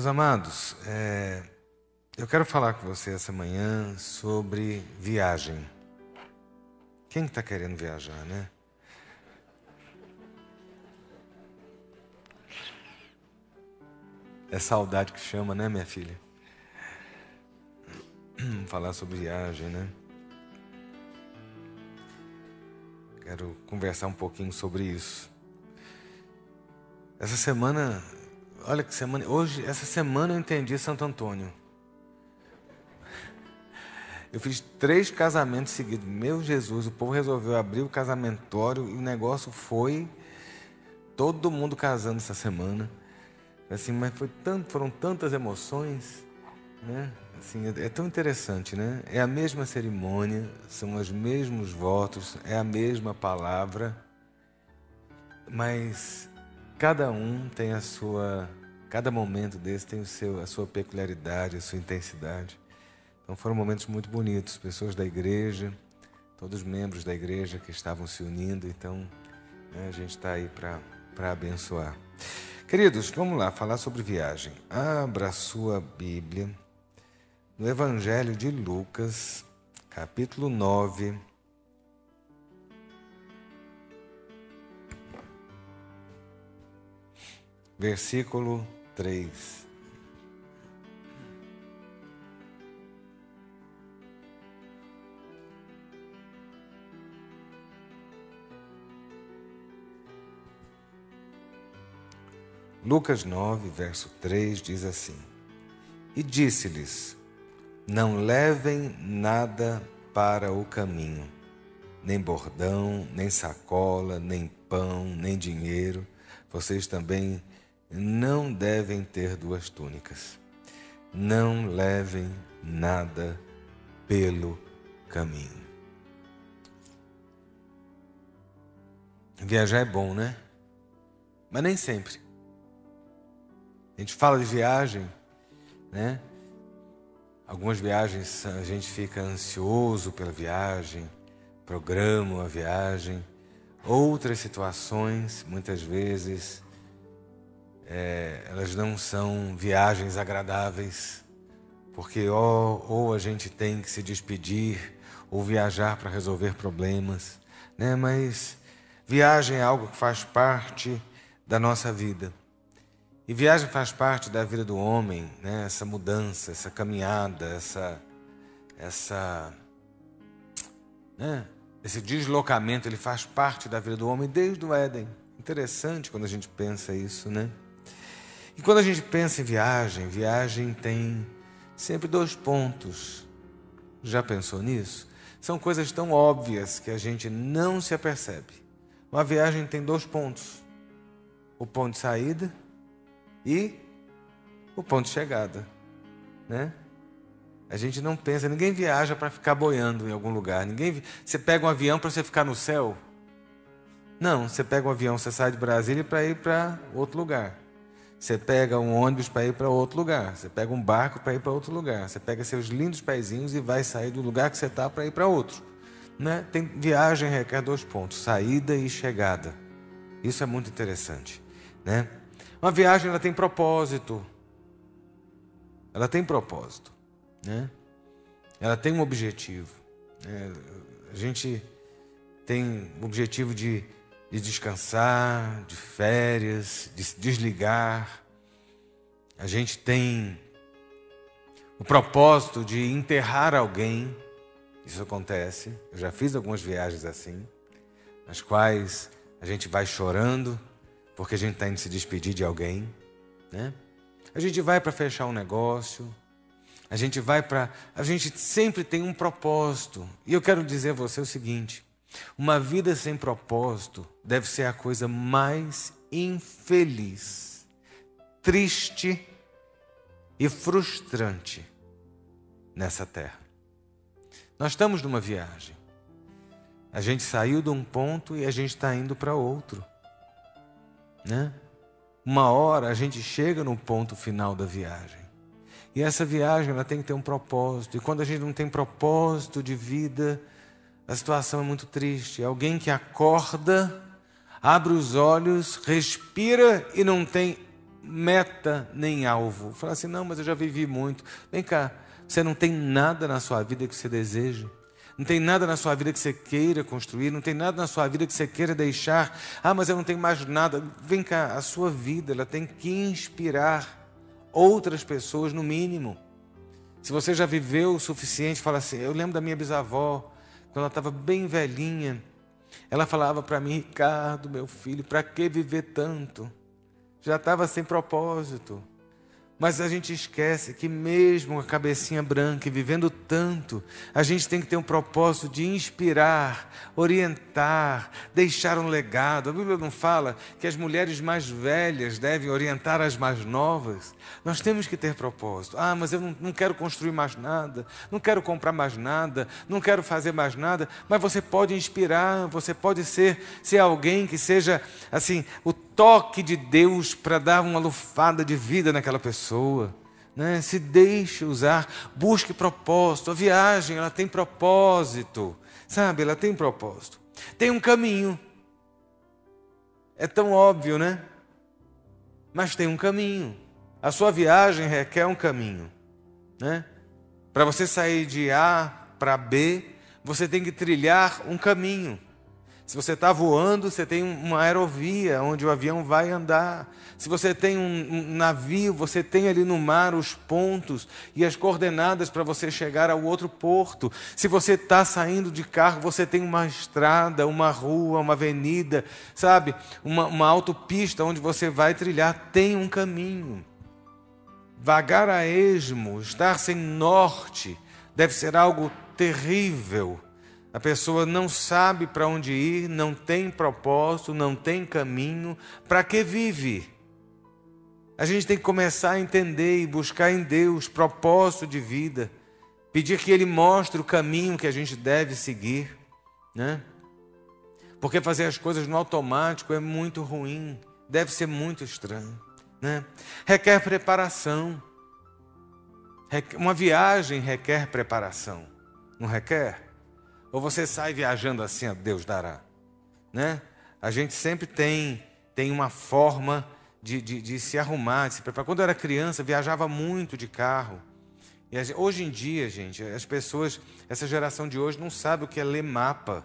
Meus amados, é, eu quero falar com você essa manhã sobre viagem. Quem está querendo viajar, né? É saudade que chama, né, minha filha? Falar sobre viagem, né? Quero conversar um pouquinho sobre isso. Essa semana, olha que semana, hoje, essa semana eu entendi Santo Antônio. Eu fiz três casamentos seguidos. Meu Jesus, o povo resolveu abrir o casamentório e o negócio foi todo mundo casando essa semana. Assim, mas foi tanto, foram tantas emoções, né? Assim, é, é tão interessante, né? É a mesma cerimônia, são os mesmos votos, é a mesma palavra, mas cada um tem a sua, cada momento desse tem o seu, a sua peculiaridade, a sua intensidade. Então foram momentos muito bonitos, pessoas da igreja, todos os membros da igreja que estavam se unindo, então né, a gente está aí para abençoar. Queridos, vamos lá falar sobre viagem. Abra sua Bíblia no Evangelho de Lucas, capítulo 9. Versículo 3. Lucas 9, verso 3 diz assim: E disse-lhes: não levem nada para o caminho, nem bordão, nem sacola, nem pão, nem dinheiro. Vocês também não devem ter duas túnicas. Não levem nada pelo caminho. Viajar é bom, né? Mas nem sempre. A gente fala de viagem, né? Algumas viagens a gente fica ansioso pela viagem, programa a viagem. Outras situações, muitas vezes, é, elas não são viagens agradáveis, porque ou, ou a gente tem que se despedir ou viajar para resolver problemas, né? Mas viagem é algo que faz parte da nossa vida. E viagem faz parte da vida do homem, né? essa mudança, essa caminhada, essa, essa, né? esse deslocamento, ele faz parte da vida do homem desde o Éden. Interessante quando a gente pensa isso, né? E quando a gente pensa em viagem, viagem tem sempre dois pontos. Já pensou nisso? São coisas tão óbvias que a gente não se apercebe. Uma viagem tem dois pontos: o ponto de saída e o ponto de chegada, né? A gente não pensa, ninguém viaja para ficar boiando em algum lugar. Ninguém, você pega um avião para você ficar no céu? Não, você pega um avião, você sai de Brasília para ir para outro lugar. Você pega um ônibus para ir para outro lugar. Você pega um barco para ir para outro lugar. Você pega seus lindos pezinhos e vai sair do lugar que você está para ir para outro. Né? Tem viagem requer dois pontos: saída e chegada. Isso é muito interessante, né? Uma viagem ela tem propósito. Ela tem propósito, né? Ela tem um objetivo. Né? A gente tem o objetivo de, de descansar, de férias, de se desligar. A gente tem o propósito de enterrar alguém. Isso acontece. Eu já fiz algumas viagens assim, nas quais a gente vai chorando, porque a gente está indo se despedir de alguém, né? A gente vai para fechar um negócio, a gente vai para. A gente sempre tem um propósito. E eu quero dizer a você o seguinte: uma vida sem propósito deve ser a coisa mais infeliz, triste e frustrante nessa terra. Nós estamos numa viagem. A gente saiu de um ponto e a gente está indo para outro. Né? Uma hora a gente chega no ponto final da viagem. E essa viagem ela tem que ter um propósito. E quando a gente não tem propósito de vida, a situação é muito triste. Alguém que acorda, abre os olhos, respira e não tem meta nem alvo. Fala assim: não, mas eu já vivi muito. Vem cá, você não tem nada na sua vida que você deseja? Não tem nada na sua vida que você queira construir, não tem nada na sua vida que você queira deixar. Ah, mas eu não tenho mais nada. Vem cá, a sua vida ela tem que inspirar outras pessoas no mínimo. Se você já viveu o suficiente, fala assim. Eu lembro da minha bisavó, quando ela estava bem velhinha, ela falava para mim, Ricardo, meu filho, para que viver tanto? Já estava sem propósito. Mas a gente esquece que, mesmo a cabecinha branca e vivendo tanto, a gente tem que ter um propósito de inspirar, orientar, deixar um legado. A Bíblia não fala que as mulheres mais velhas devem orientar as mais novas. Nós temos que ter propósito. Ah, mas eu não, não quero construir mais nada, não quero comprar mais nada, não quero fazer mais nada. Mas você pode inspirar, você pode ser, ser alguém que seja assim, o toque de Deus para dar uma lufada de vida naquela pessoa. Né? Se deixe usar, busque propósito. A viagem ela tem propósito, sabe? Ela tem propósito. Tem um caminho. É tão óbvio, né? Mas tem um caminho. A sua viagem requer um caminho, né? Para você sair de A para B, você tem que trilhar um caminho. Se você está voando, você tem uma aerovia onde o avião vai andar. Se você tem um, navio, você tem ali no mar os pontos e as coordenadas para você chegar ao outro porto. Se você está saindo de carro, você tem uma estrada, uma rua, uma avenida, sabe? Uma, uma autopista onde você vai trilhar. Tem um caminho. Vagar a esmo, estar sem norte, deve ser algo terrível a pessoa não sabe para onde ir, não tem propósito, não tem caminho, para que vive? A gente tem que começar a entender e buscar em Deus propósito de vida, pedir que Ele mostre o caminho que a gente deve seguir, né? Porque fazer as coisas no automático é muito ruim, deve ser muito estranho, né? Requer preparação. Uma viagem requer preparação, não requer? Ou você sai viajando assim, Deus dará? Né? A gente sempre tem, tem uma forma de, de, de se arrumar, de se preparar. Quando eu era criança, viajava muito de carro. E gente, hoje em dia, gente, as pessoas, essa geração de hoje não sabe o que é ler mapa.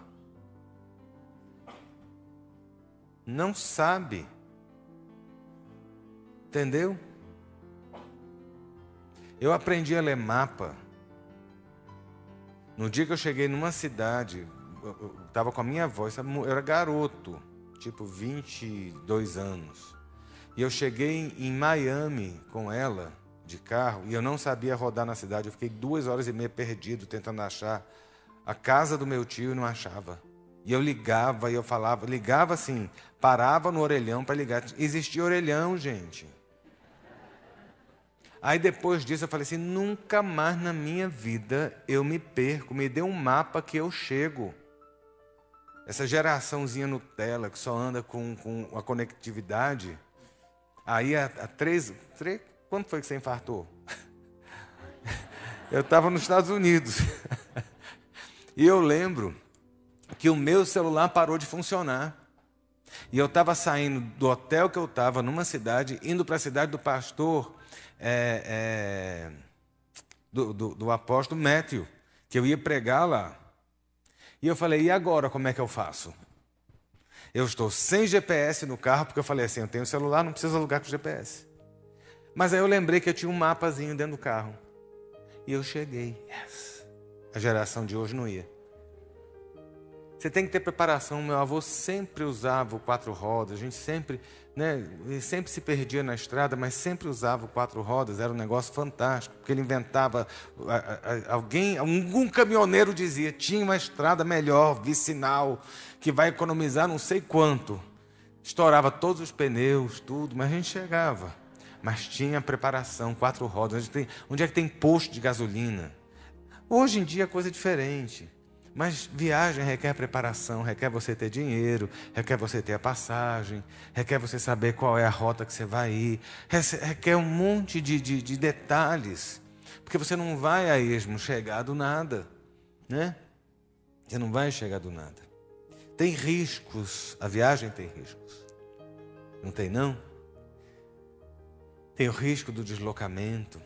Não sabe. Entendeu? Eu aprendi a ler mapa no dia que eu cheguei numa cidade, eu estava com a minha avó, eu era garoto, tipo 22 anos. E eu cheguei em Miami com ela, de carro, e eu não sabia rodar na cidade. Eu fiquei duas horas e meia perdido tentando achar a casa do meu tio e não achava. E eu ligava e eu falava, ligava assim, parava no orelhão para ligar. Existia orelhão, gente. Aí depois disso eu falei assim: nunca mais na minha vida eu me perco, me dê um mapa que eu chego. Essa geraçãozinha Nutella que só anda com, com a conectividade. Aí há, há três, três. Quando foi que você infartou? Eu estava nos Estados Unidos. E eu lembro que o meu celular parou de funcionar. E eu estava saindo do hotel que eu estava, numa cidade, indo para a cidade do pastor é, é, do, do, do apóstolo Métrio, que eu ia pregar lá. E eu falei, e agora como é que eu faço? Eu estou sem GPS no carro, porque eu falei assim, eu tenho celular, não preciso alugar com GPS. Mas aí eu lembrei que eu tinha um mapazinho dentro do carro. E eu cheguei. Yes. A geração de hoje não ia. Você tem que ter preparação. Meu avô sempre usava o quatro rodas, a gente sempre né, ele sempre se perdia na estrada, mas sempre usava quatro rodas, era um negócio fantástico, porque ele inventava. Alguém, algum caminhoneiro dizia: tinha uma estrada melhor, vicinal, que vai economizar não sei quanto. Estourava todos os pneus, tudo, mas a gente chegava. Mas tinha preparação, quatro rodas. Onde é que tem posto de gasolina? Hoje em dia é coisa diferente. Mas viagem requer preparação, requer você ter dinheiro, requer você ter a passagem, requer você saber qual é a rota que você vai ir, requer um monte de, de, de detalhes, porque você não vai a esmo chegar do nada, né? Você não vai chegar do nada. Tem riscos, a viagem tem riscos. Não tem não? Tem o risco do deslocamento.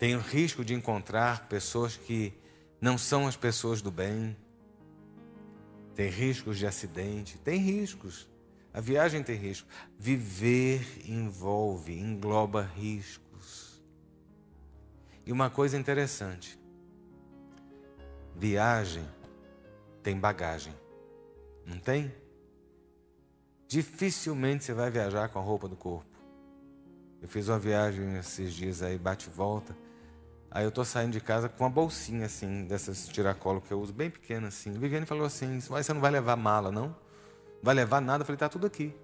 Tem o risco de encontrar pessoas que não são as pessoas do bem. Tem riscos de acidente. Tem riscos. A viagem tem risco. Viver envolve, engloba riscos. E uma coisa interessante: viagem tem bagagem. Não tem? Dificilmente você vai viajar com a roupa do corpo. Eu fiz uma viagem esses dias aí, bate e volta. Aí eu tô saindo de casa com uma bolsinha assim, dessas tiracolo que eu uso, bem pequena assim. Viviane falou assim: Mas você não vai levar mala, não? Vai levar nada? Eu falei: Tá tudo aqui.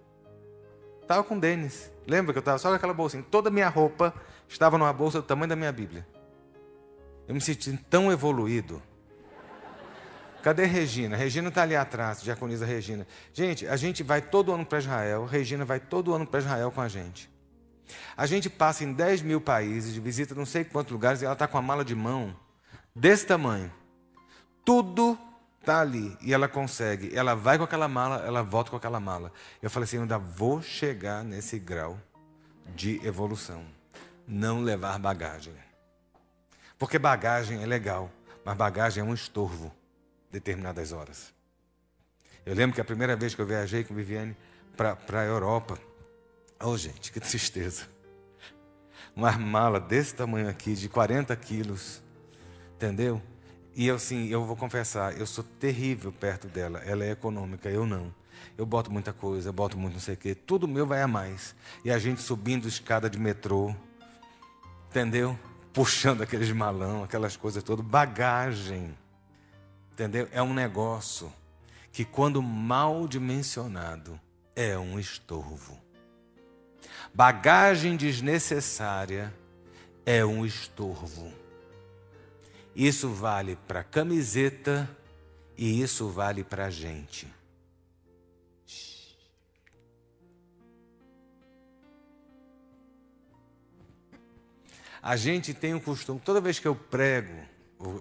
Tava com o Denis. Lembra que eu tava só com aquela bolsinha? Toda a minha roupa estava numa bolsa do tamanho da minha Bíblia. Eu me senti tão evoluído. Cadê Regina? Regina está ali atrás, diaconisa Regina. Gente, a gente vai todo ano para Israel. Regina vai todo ano para Israel com a gente. A gente passa em 10 mil países, visita não sei quantos lugares, e ela está com a mala de mão desse tamanho. Tudo está ali e ela consegue. Ela vai com aquela mala, ela volta com aquela mala. Eu falei assim: eu ainda vou chegar nesse grau de evolução. Não levar bagagem. Porque bagagem é legal, mas bagagem é um estorvo determinadas horas. Eu lembro que a primeira vez que eu viajei com Viviane para a Europa, oh gente, que tristeza. Uma mala desse tamanho aqui, de 40 quilos, entendeu? E eu assim, eu vou confessar, eu sou terrível perto dela. Ela é econômica, eu não. Eu boto muita coisa, eu boto muito não sei o quê. Tudo meu vai a mais. E a gente subindo escada de metrô, entendeu? Puxando aqueles malão, aquelas coisas todas, bagagem. Entendeu? É um negócio que, quando mal dimensionado, é um estorvo. Bagagem desnecessária é um estorvo. Isso vale para camiseta e isso vale para a gente. A gente tem o costume, toda vez que eu prego,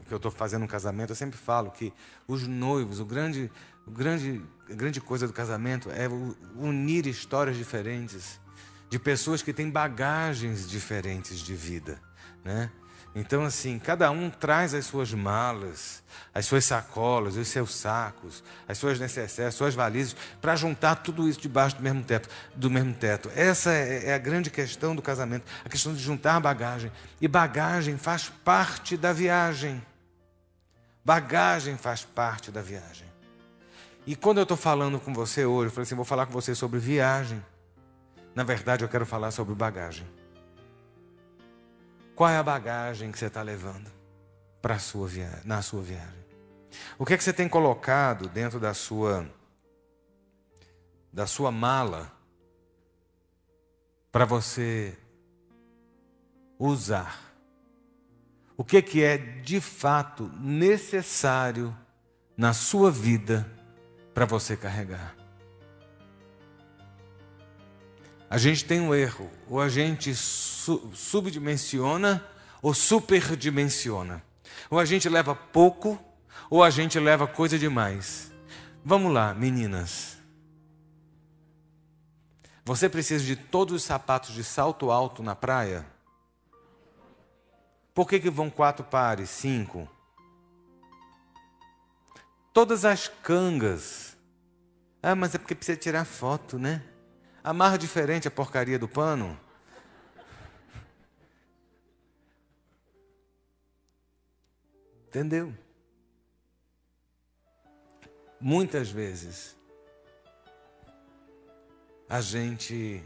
que eu estou fazendo um casamento, eu sempre falo que os noivos, o grande, o grande, a grande coisa do casamento é unir histórias diferentes de pessoas que têm bagagens diferentes de vida, né? Então, assim, cada um traz as suas malas, as suas sacolas, os seus sacos, as suas necessárias, as suas valizes, para juntar tudo isso debaixo do mesmo teto. Do mesmo teto. Essa é, é a grande questão do casamento, a questão de juntar bagagem. E bagagem faz parte da viagem. Bagagem faz parte da viagem. E quando eu estou falando com você hoje, eu falei assim, vou falar com você sobre viagem. Na verdade, eu quero falar sobre bagagem. Qual é a bagagem que você está levando para sua viagem, na sua viagem? O que é que você tem colocado dentro da sua da sua mala para você usar? O que é que é de fato necessário na sua vida para você carregar? A gente tem um erro, ou a gente su subdimensiona ou superdimensiona. Ou a gente leva pouco, ou a gente leva coisa demais. Vamos lá, meninas. Você precisa de todos os sapatos de salto alto na praia? Por que, que vão quatro pares, cinco? Todas as cangas. Ah, mas é porque precisa tirar foto, né? Amarra diferente a porcaria do pano. Entendeu? Muitas vezes a gente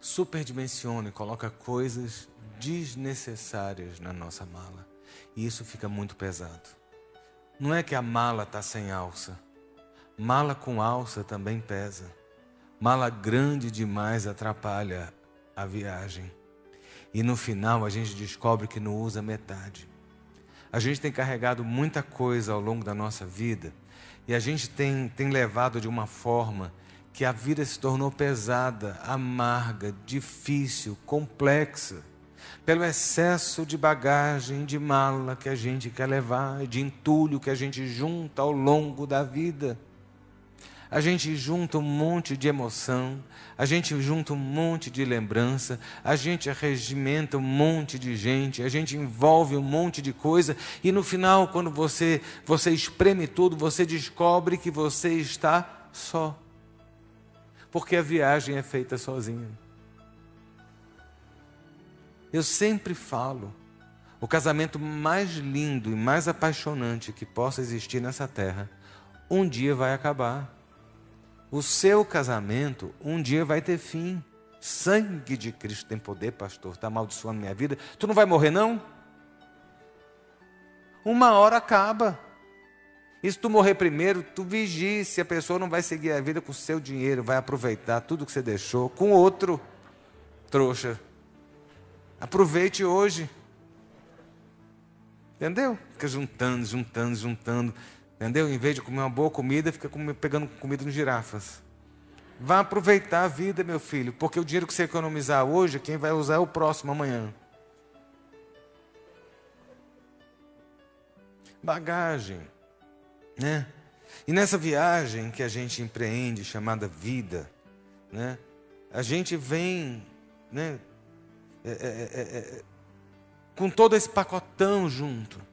superdimensiona e coloca coisas desnecessárias na nossa mala. E isso fica muito pesado. Não é que a mala está sem alça. Mala com alça também pesa. Mala grande demais atrapalha a viagem. E no final a gente descobre que não usa metade. A gente tem carregado muita coisa ao longo da nossa vida e a gente tem, tem levado de uma forma que a vida se tornou pesada, amarga, difícil, complexa, pelo excesso de bagagem, de mala que a gente quer levar, de entulho que a gente junta ao longo da vida. A gente junta um monte de emoção, a gente junta um monte de lembrança, a gente regimenta um monte de gente, a gente envolve um monte de coisa e no final, quando você você espreme tudo, você descobre que você está só. Porque a viagem é feita sozinha. Eu sempre falo, o casamento mais lindo e mais apaixonante que possa existir nessa terra, um dia vai acabar. O seu casamento um dia vai ter fim. Sangue de Cristo tem poder, pastor. Está amaldiçoando minha vida. Tu não vai morrer, não? Uma hora acaba. E se tu morrer primeiro, tu vigie se a pessoa não vai seguir a vida com o seu dinheiro, vai aproveitar tudo que você deixou com outro trouxa. Aproveite hoje. Entendeu? Fica juntando, juntando, juntando. Entendeu? Em vez de comer uma boa comida, fica pegando comida nos girafas. Vá aproveitar a vida, meu filho, porque o dinheiro que você economizar hoje, quem vai usar é o próximo amanhã. Bagagem, né? E nessa viagem que a gente empreende, chamada vida, né? A gente vem, né? É, é, é, é com todo esse pacotão junto.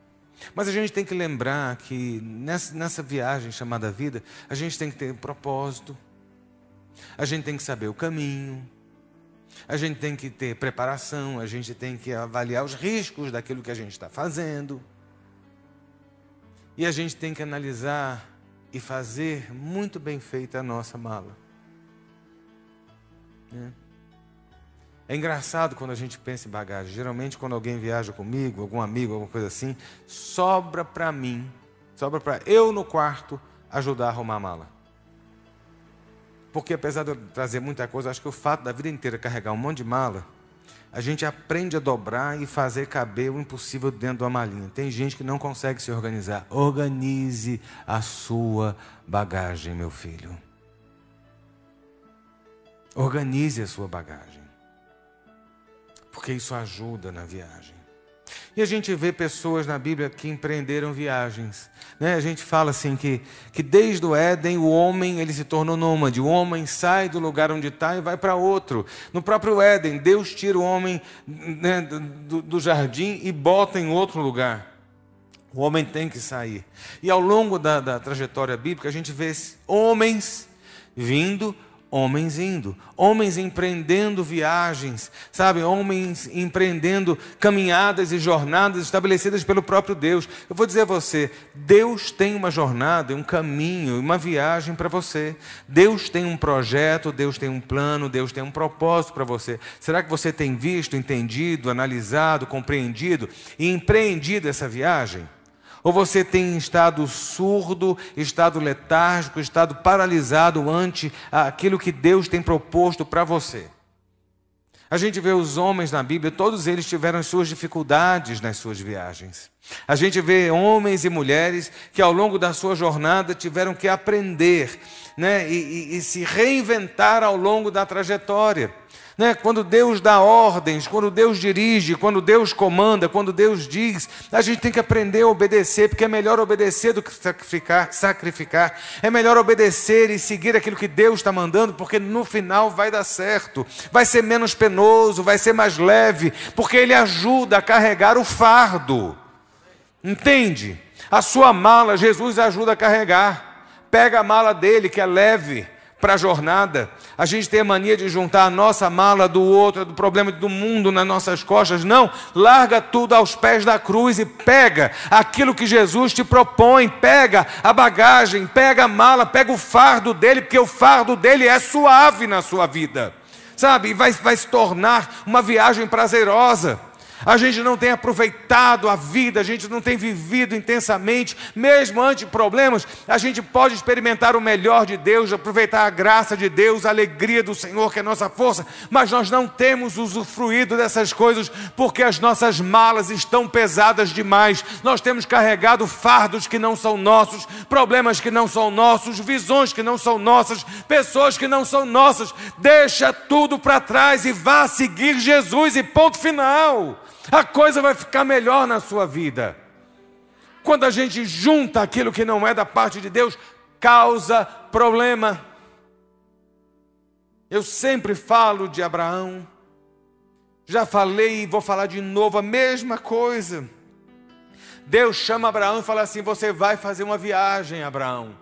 Mas a gente tem que lembrar que nessa, nessa viagem chamada vida, a gente tem que ter um propósito, a gente tem que saber o caminho, a gente tem que ter preparação, a gente tem que avaliar os riscos daquilo que a gente está fazendo. E a gente tem que analisar e fazer muito bem feita a nossa mala. É. É engraçado quando a gente pensa em bagagem. Geralmente, quando alguém viaja comigo, algum amigo, alguma coisa assim, sobra para mim, sobra para eu no quarto ajudar a arrumar a mala. Porque apesar de eu trazer muita coisa, acho que o fato da vida inteira carregar um monte de mala, a gente aprende a dobrar e fazer caber o impossível dentro de uma malinha. Tem gente que não consegue se organizar. Organize a sua bagagem, meu filho. Organize a sua bagagem porque isso ajuda na viagem. E a gente vê pessoas na Bíblia que empreenderam viagens. Né? A gente fala assim que, que desde o Éden o homem ele se tornou nômade. O homem sai do lugar onde está e vai para outro. No próprio Éden, Deus tira o homem né, do, do jardim e bota em outro lugar. O homem tem que sair. E ao longo da, da trajetória bíblica, a gente vê homens vindo homens indo, homens empreendendo viagens, sabe? Homens empreendendo caminhadas e jornadas estabelecidas pelo próprio Deus. Eu vou dizer a você, Deus tem uma jornada, um caminho, uma viagem para você. Deus tem um projeto, Deus tem um plano, Deus tem um propósito para você. Será que você tem visto, entendido, analisado, compreendido e empreendido essa viagem? Ou você tem estado surdo, estado letárgico, estado paralisado ante aquilo que Deus tem proposto para você? A gente vê os homens na Bíblia, todos eles tiveram suas dificuldades nas suas viagens. A gente vê homens e mulheres que ao longo da sua jornada tiveram que aprender né, e, e, e se reinventar ao longo da trajetória. Né? Quando Deus dá ordens, quando Deus dirige, quando Deus comanda, quando Deus diz, a gente tem que aprender a obedecer, porque é melhor obedecer do que sacrificar. sacrificar. É melhor obedecer e seguir aquilo que Deus está mandando, porque no final vai dar certo, vai ser menos penoso, vai ser mais leve, porque Ele ajuda a carregar o fardo. Entende? A sua mala, Jesus ajuda a carregar. Pega a mala dele, que é leve para a jornada. A gente tem a mania de juntar a nossa mala do outro, do problema do mundo nas nossas costas. Não, larga tudo aos pés da cruz e pega aquilo que Jesus te propõe. Pega a bagagem, pega a mala, pega o fardo dele, porque o fardo dele é suave na sua vida. Sabe? Vai, vai se tornar uma viagem prazerosa a gente não tem aproveitado a vida, a gente não tem vivido intensamente, mesmo ante problemas, a gente pode experimentar o melhor de Deus, aproveitar a graça de Deus, a alegria do Senhor, que é nossa força, mas nós não temos usufruído dessas coisas porque as nossas malas estão pesadas demais. Nós temos carregado fardos que não são nossos, problemas que não são nossos, visões que não são nossas, pessoas que não são nossas. Deixa tudo para trás e vá seguir Jesus, e ponto final a coisa vai ficar melhor na sua vida. Quando a gente junta aquilo que não é da parte de Deus, causa problema. Eu sempre falo de Abraão, já falei e vou falar de novo a mesma coisa. Deus chama Abraão e fala assim: Você vai fazer uma viagem, Abraão.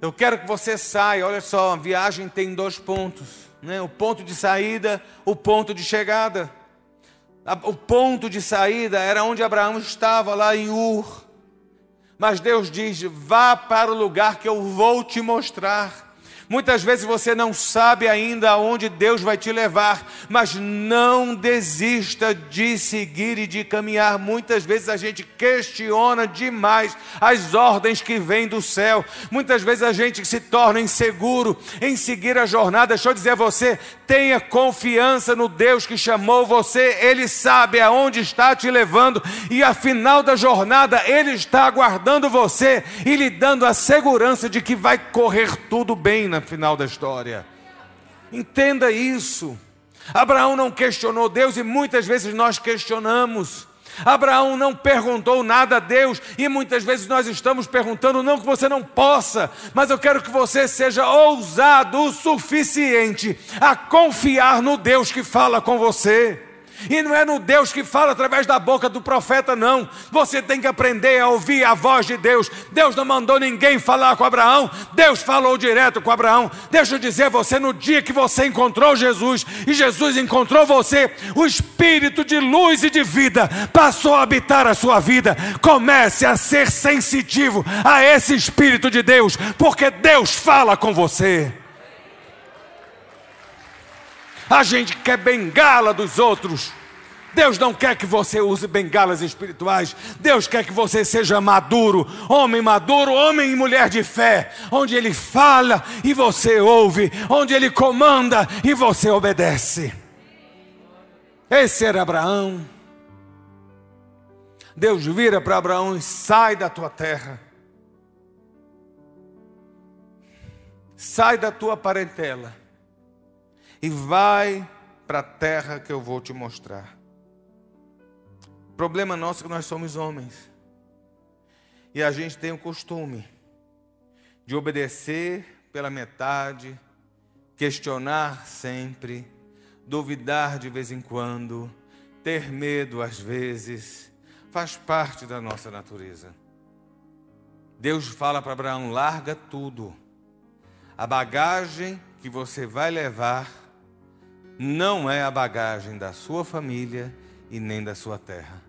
Eu quero que você saia. Olha só, a viagem tem dois pontos: né? o ponto de saída, o ponto de chegada. O ponto de saída era onde Abraão estava, lá em Ur. Mas Deus diz: vá para o lugar que eu vou te mostrar. Muitas vezes você não sabe ainda aonde Deus vai te levar, mas não desista de seguir e de caminhar. Muitas vezes a gente questiona demais as ordens que vêm do céu. Muitas vezes a gente se torna inseguro em seguir a jornada. Deixa eu dizer a você: tenha confiança no Deus que chamou você, Ele sabe aonde está te levando, e a final da jornada Ele está aguardando você e lhe dando a segurança de que vai correr tudo bem na final da história. Entenda isso. Abraão não questionou Deus e muitas vezes nós questionamos. Abraão não perguntou nada a Deus e muitas vezes nós estamos perguntando, não que você não possa, mas eu quero que você seja ousado o suficiente a confiar no Deus que fala com você. E não é no Deus que fala através da boca do profeta, não. Você tem que aprender a ouvir a voz de Deus. Deus não mandou ninguém falar com Abraão, Deus falou direto com Abraão. Deixa eu dizer você, no dia que você encontrou Jesus e Jesus encontrou você, o Espírito de luz e de vida passou a habitar a sua vida. Comece a ser sensitivo a esse Espírito de Deus, porque Deus fala com você. A gente quer bengala dos outros. Deus não quer que você use bengalas espirituais. Deus quer que você seja maduro, homem maduro, homem e mulher de fé, onde Ele fala e você ouve, onde Ele comanda e você obedece. Esse era Abraão. Deus vira para Abraão e sai da tua terra, sai da tua parentela e vai para a terra que eu vou te mostrar. O problema nosso é que nós somos homens. E a gente tem o costume de obedecer pela metade, questionar sempre, duvidar de vez em quando, ter medo às vezes, faz parte da nossa natureza. Deus fala para Abraão: larga tudo, a bagagem que você vai levar não é a bagagem da sua família e nem da sua terra.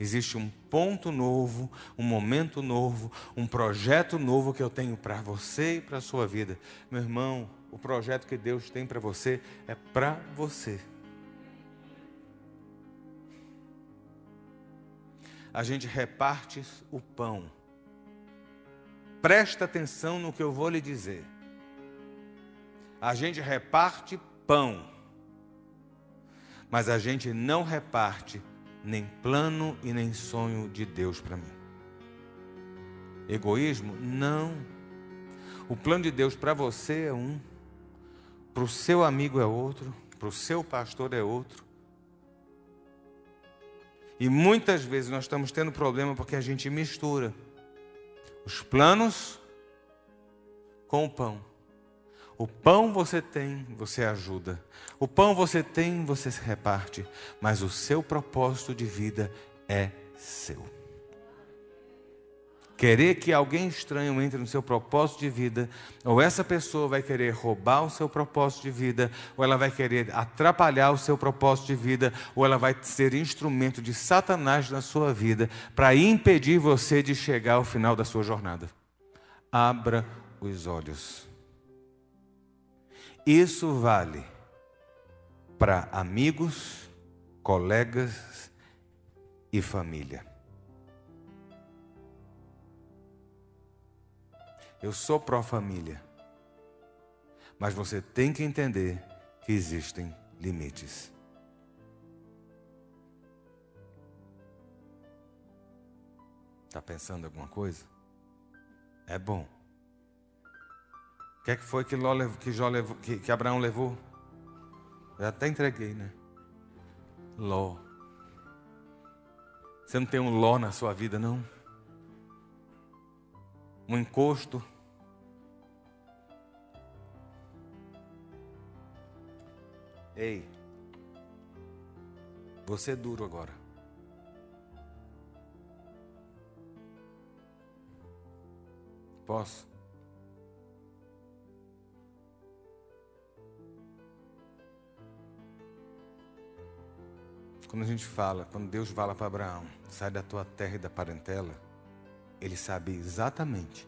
Existe um ponto novo, um momento novo, um projeto novo que eu tenho para você e para a sua vida. Meu irmão, o projeto que Deus tem para você é para você. A gente reparte o pão. Presta atenção no que eu vou lhe dizer. A gente reparte pão mas a gente não reparte nem plano e nem sonho de Deus para mim. Egoísmo? Não. O plano de Deus para você é um, para o seu amigo é outro, para o seu pastor é outro. E muitas vezes nós estamos tendo problema porque a gente mistura os planos com o pão. O pão você tem, você ajuda. O pão você tem, você se reparte. Mas o seu propósito de vida é seu. Querer que alguém estranho entre no seu propósito de vida, ou essa pessoa vai querer roubar o seu propósito de vida, ou ela vai querer atrapalhar o seu propósito de vida, ou ela vai ser instrumento de Satanás na sua vida para impedir você de chegar ao final da sua jornada. Abra os olhos. Isso vale para amigos, colegas e família. Eu sou pró-família, mas você tem que entender que existem limites. Está pensando alguma coisa? É bom que é que foi que, Ló levou, que, Jó levou, que, que Abraão levou? Eu até entreguei, né? Ló. Você não tem um Ló na sua vida, não? Um encosto. Ei, você é duro agora. Posso? Quando a gente fala, quando Deus fala para Abraão, sai da tua terra e da parentela, ele sabe exatamente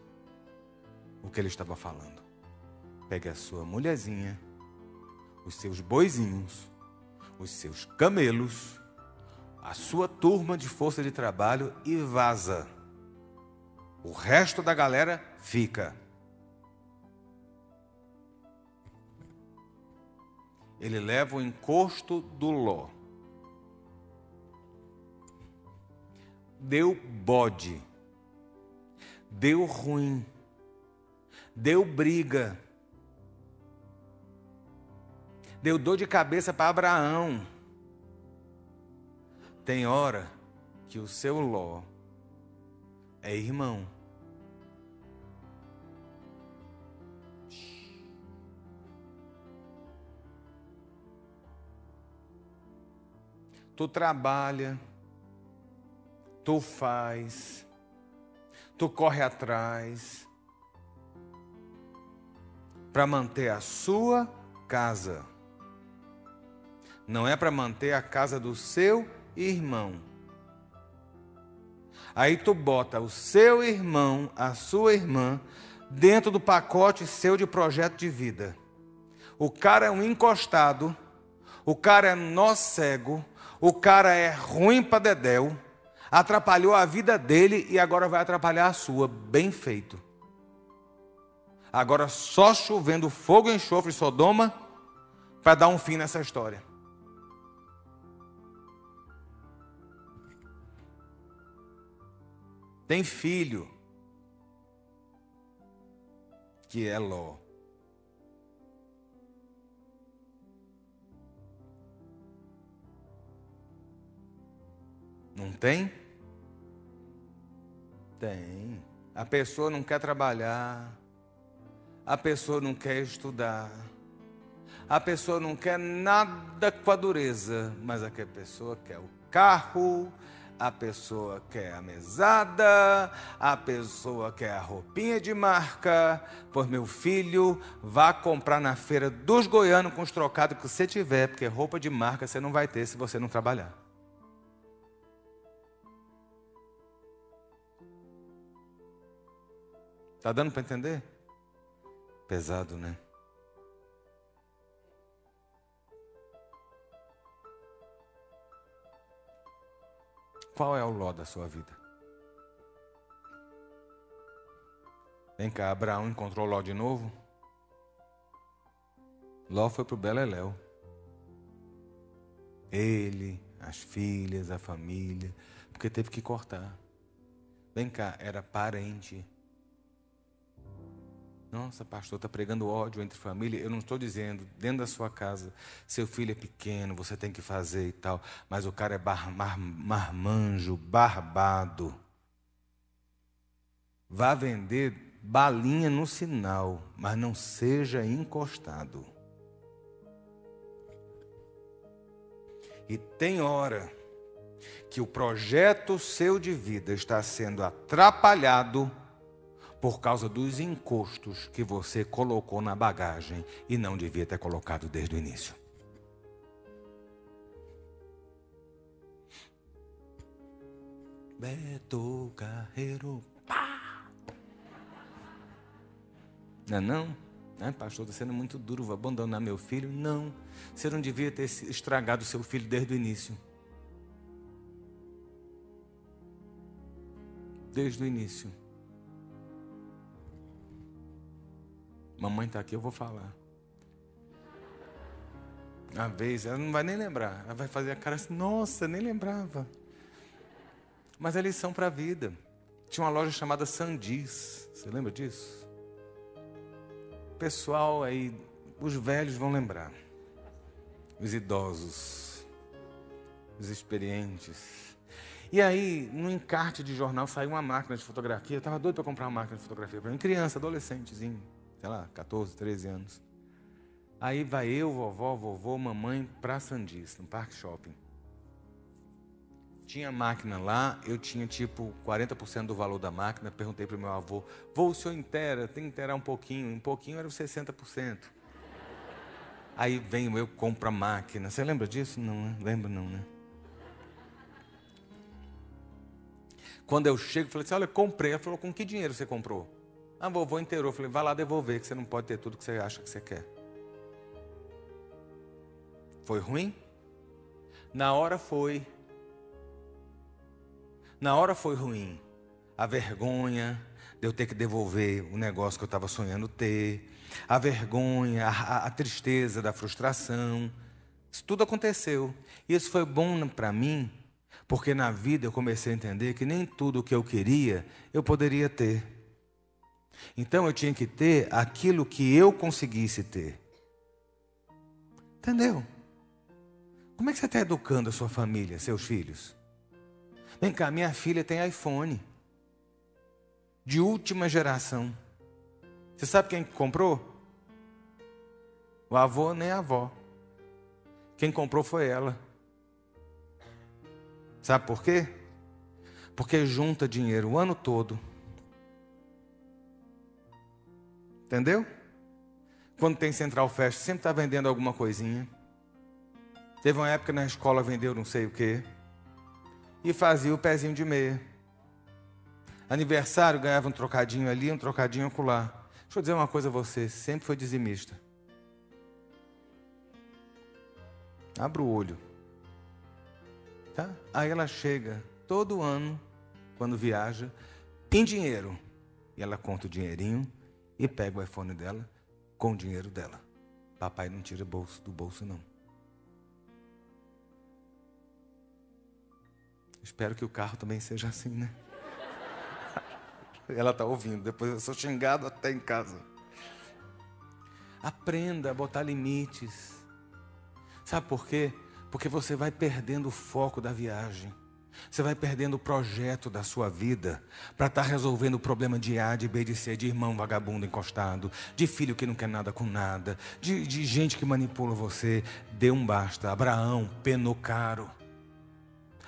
o que ele estava falando. Pegue a sua mulherzinha, os seus boizinhos, os seus camelos, a sua turma de força de trabalho e vaza. O resto da galera fica. Ele leva o encosto do Ló. Deu bode, deu ruim, deu briga, deu dor de cabeça para Abraão. Tem hora que o seu Ló é irmão. Tu trabalha tu faz, tu corre atrás para manter a sua casa. Não é para manter a casa do seu irmão. Aí tu bota o seu irmão, a sua irmã, dentro do pacote seu de projeto de vida. O cara é um encostado, o cara é nó cego, o cara é ruim para dedéu atrapalhou a vida dele e agora vai atrapalhar a sua. Bem feito. Agora só chovendo fogo, enxofre e Sodoma para dar um fim nessa história. Tem filho que é Ló. Não tem? Tem. A pessoa não quer trabalhar. A pessoa não quer estudar. A pessoa não quer nada com a dureza, mas a pessoa quer o carro, a pessoa quer a mesada, a pessoa quer a roupinha de marca. Pois meu filho, vá comprar na feira dos goianos com os trocados que você tiver, porque roupa de marca você não vai ter se você não trabalhar. Está dando para entender? Pesado, né? Qual é o ló da sua vida? Vem cá, Abraão encontrou Ló de novo? Ló foi para o Beleléu. Ele, as filhas, a família, porque teve que cortar. Vem cá, era parente. Nossa, pastor, está pregando ódio entre família. Eu não estou dizendo, dentro da sua casa, seu filho é pequeno, você tem que fazer e tal. Mas o cara é bar, mar, marmanjo, barbado. Vá vender balinha no sinal, mas não seja encostado. E tem hora que o projeto seu de vida está sendo atrapalhado por causa dos encostos que você colocou na bagagem e não devia ter colocado desde o início. Beto Carreiro, pá! Não é não? É, pastor, está sendo muito duro, vou abandonar meu filho. Não, você não devia ter estragado seu filho desde o início. Desde o início. Mamãe está aqui, eu vou falar. Uma vez, ela não vai nem lembrar. Ela vai fazer a cara assim, nossa, nem lembrava. Mas é lição para a vida. Tinha uma loja chamada Sandis. Você lembra disso? Pessoal aí, os velhos vão lembrar. Os idosos. Os experientes. E aí, no encarte de jornal, saiu uma máquina de fotografia. Eu estava doido para comprar uma máquina de fotografia para mim. Criança, adolescentezinho sei lá, 14, 13 anos. Aí vai eu, vovó, vovô, mamãe para Sandis, no Parque Shopping. Tinha máquina lá, eu tinha tipo 40% do valor da máquina. Perguntei para o meu avô: Vô, o senhor inteira? Tem que inteirar um pouquinho. Um pouquinho era os 60%. Aí venho eu, compro a máquina. Você lembra disso? Não, né? Lembro não, né? Quando eu chego, falei assim: Olha, comprei. Ela falou: Com que dinheiro você comprou? Ah, vovô inteirou. Falei: Vai lá devolver, que você não pode ter tudo que você acha que você quer. Foi ruim? Na hora foi. Na hora foi ruim. A vergonha de eu ter que devolver o negócio que eu estava sonhando ter. A vergonha, a, a tristeza da frustração. Isso tudo aconteceu. E isso foi bom para mim, porque na vida eu comecei a entender que nem tudo o que eu queria eu poderia ter. Então eu tinha que ter aquilo que eu conseguisse ter. Entendeu? Como é que você está educando a sua família, seus filhos? Vem cá, minha filha tem iPhone. De última geração. Você sabe quem comprou? O avô nem a avó. Quem comprou foi ela. Sabe por quê? Porque junta dinheiro o ano todo. Entendeu? Quando tem Central Fest, sempre está vendendo alguma coisinha. Teve uma época na escola vendeu não sei o quê e fazia o pezinho de meia. Aniversário, ganhava um trocadinho ali, um trocadinho acolá. Deixa eu dizer uma coisa a você, sempre foi dizimista. Abra o olho. Tá? Aí ela chega todo ano, quando viaja, tem dinheiro. E ela conta o dinheirinho e pega o iPhone dela com o dinheiro dela. Papai não tira bolso do bolso, não. Espero que o carro também seja assim, né? Ela está ouvindo, depois eu sou xingado até em casa. Aprenda a botar limites. Sabe por quê? Porque você vai perdendo o foco da viagem. Você vai perdendo o projeto da sua vida para estar tá resolvendo o problema de A, de B, de C, de irmão vagabundo encostado, de filho que não quer nada com nada, de, de gente que manipula você. Dê um basta. Abraão penou caro.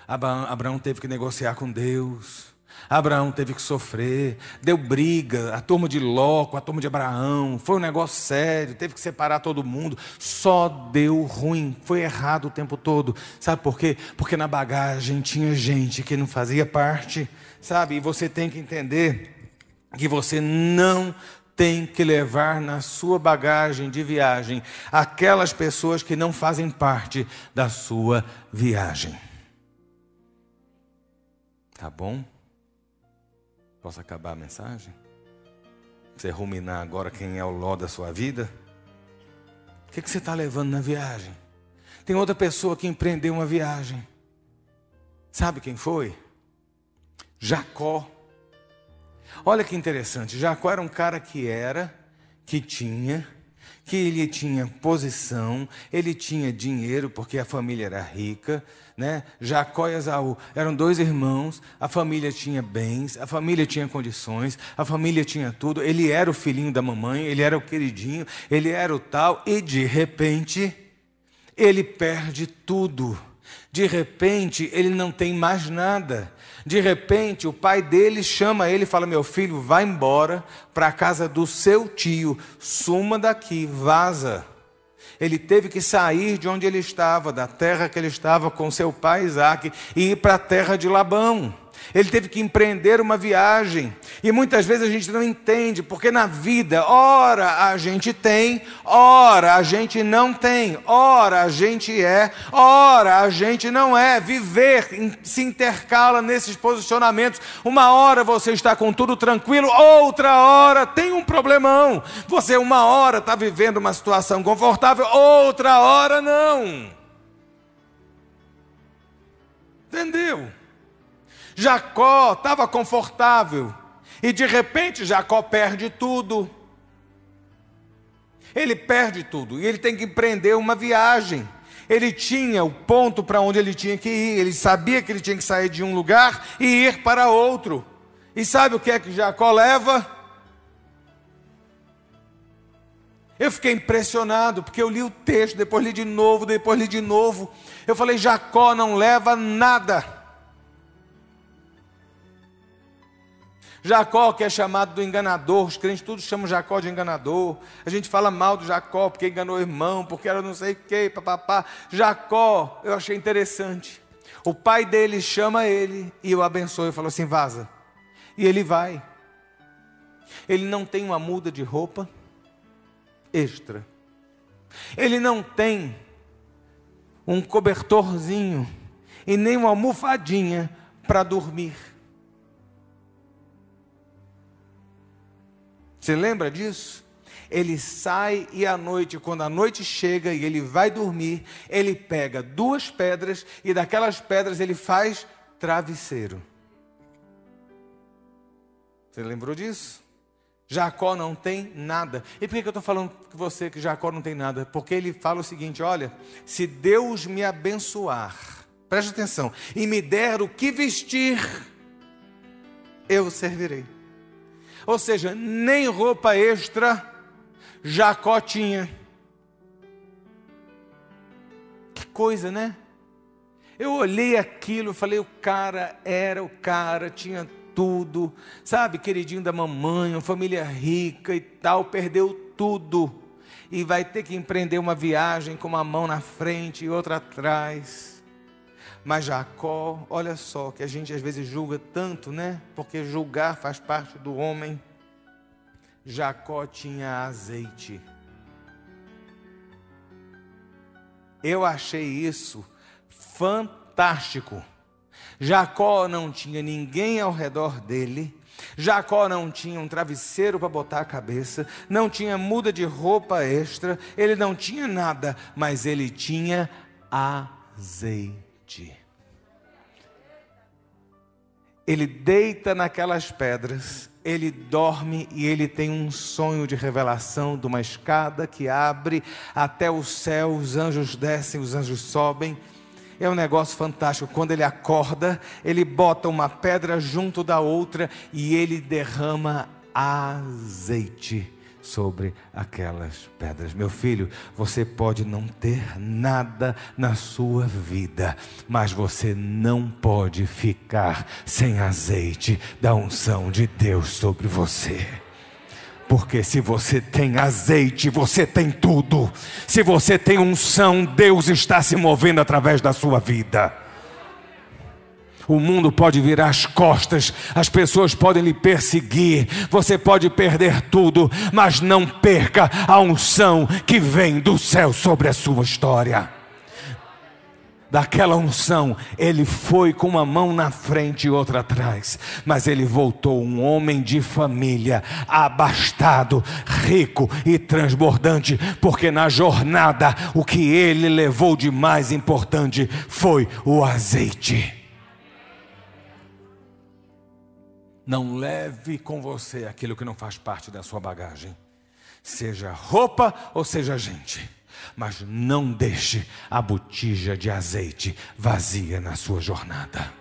Abraão teve que negociar com Deus. Abraão teve que sofrer, deu briga, a turma de Ló com a turma de Abraão, foi um negócio sério, teve que separar todo mundo, só deu ruim, foi errado o tempo todo. Sabe por quê? Porque na bagagem tinha gente que não fazia parte, sabe? E você tem que entender que você não tem que levar na sua bagagem de viagem aquelas pessoas que não fazem parte da sua viagem. Tá bom? Posso acabar a mensagem? Você ruminar agora quem é o Ló da sua vida? O que, que você está levando na viagem? Tem outra pessoa que empreendeu uma viagem. Sabe quem foi? Jacó. Olha que interessante. Jacó era um cara que era, que tinha, que ele tinha posição, ele tinha dinheiro, porque a família era rica, né? Jacó e Esaú eram dois irmãos, a família tinha bens, a família tinha condições, a família tinha tudo. Ele era o filhinho da mamãe, ele era o queridinho, ele era o tal, e de repente, ele perde tudo. De repente, ele não tem mais nada. De repente, o pai dele chama ele e fala: Meu filho, vai embora para a casa do seu tio, suma daqui, vaza. Ele teve que sair de onde ele estava, da terra que ele estava com seu pai Isaac, e ir para a terra de Labão ele teve que empreender uma viagem. E muitas vezes a gente não entende, porque na vida, ora a gente tem, ora a gente não tem, ora a gente é, ora a gente não é. Viver se intercala nesses posicionamentos. Uma hora você está com tudo tranquilo, outra hora tem um problemão. Você, uma hora, está vivendo uma situação confortável, outra hora não. Entendeu? Jacó estava confortável e de repente Jacó perde tudo. Ele perde tudo e ele tem que empreender uma viagem. Ele tinha o ponto para onde ele tinha que ir, ele sabia que ele tinha que sair de um lugar e ir para outro. E sabe o que é que Jacó leva? Eu fiquei impressionado, porque eu li o texto, depois li de novo, depois li de novo. Eu falei: Jacó não leva nada. Jacó, que é chamado do enganador, os crentes todos chamam Jacó de enganador. A gente fala mal do Jacó porque enganou o irmão, porque era não sei o que, papapá. Jacó, eu achei interessante. O pai dele chama ele e o abençoa e falou assim: vaza. E ele vai. Ele não tem uma muda de roupa extra. Ele não tem um cobertorzinho e nem uma almofadinha para dormir. Você lembra disso? Ele sai e à noite, quando a noite chega e ele vai dormir, ele pega duas pedras e daquelas pedras ele faz travesseiro. Você lembrou disso? Jacó não tem nada. E por que eu estou falando com você que Jacó não tem nada? Porque ele fala o seguinte: olha, se Deus me abençoar, preste atenção, e me der o que vestir, eu servirei. Ou seja, nem roupa extra Jacó tinha. Que coisa, né? Eu olhei aquilo, falei, o cara era o cara, tinha tudo, sabe, queridinho da mamãe, uma família rica e tal, perdeu tudo. E vai ter que empreender uma viagem com uma mão na frente e outra atrás. Mas Jacó, olha só, que a gente às vezes julga tanto, né? Porque julgar faz parte do homem. Jacó tinha azeite. Eu achei isso fantástico. Jacó não tinha ninguém ao redor dele. Jacó não tinha um travesseiro para botar a cabeça, não tinha muda de roupa extra, ele não tinha nada, mas ele tinha azeite. Ele deita naquelas pedras, ele dorme e ele tem um sonho de revelação de uma escada que abre até o céu, os anjos descem, os anjos sobem. É um negócio fantástico. Quando ele acorda, ele bota uma pedra junto da outra e ele derrama azeite sobre aquelas pedras. Meu filho, você pode não ter nada na sua vida, mas você não pode ficar sem azeite da unção de Deus sobre você. Porque se você tem azeite, você tem tudo. Se você tem unção, Deus está se movendo através da sua vida. O mundo pode virar as costas, as pessoas podem lhe perseguir, você pode perder tudo, mas não perca a unção que vem do céu sobre a sua história. Daquela unção, ele foi com uma mão na frente e outra atrás, mas ele voltou um homem de família, abastado, rico e transbordante, porque na jornada o que ele levou de mais importante foi o azeite. Não leve com você aquilo que não faz parte da sua bagagem, seja roupa ou seja gente, mas não deixe a botija de azeite vazia na sua jornada.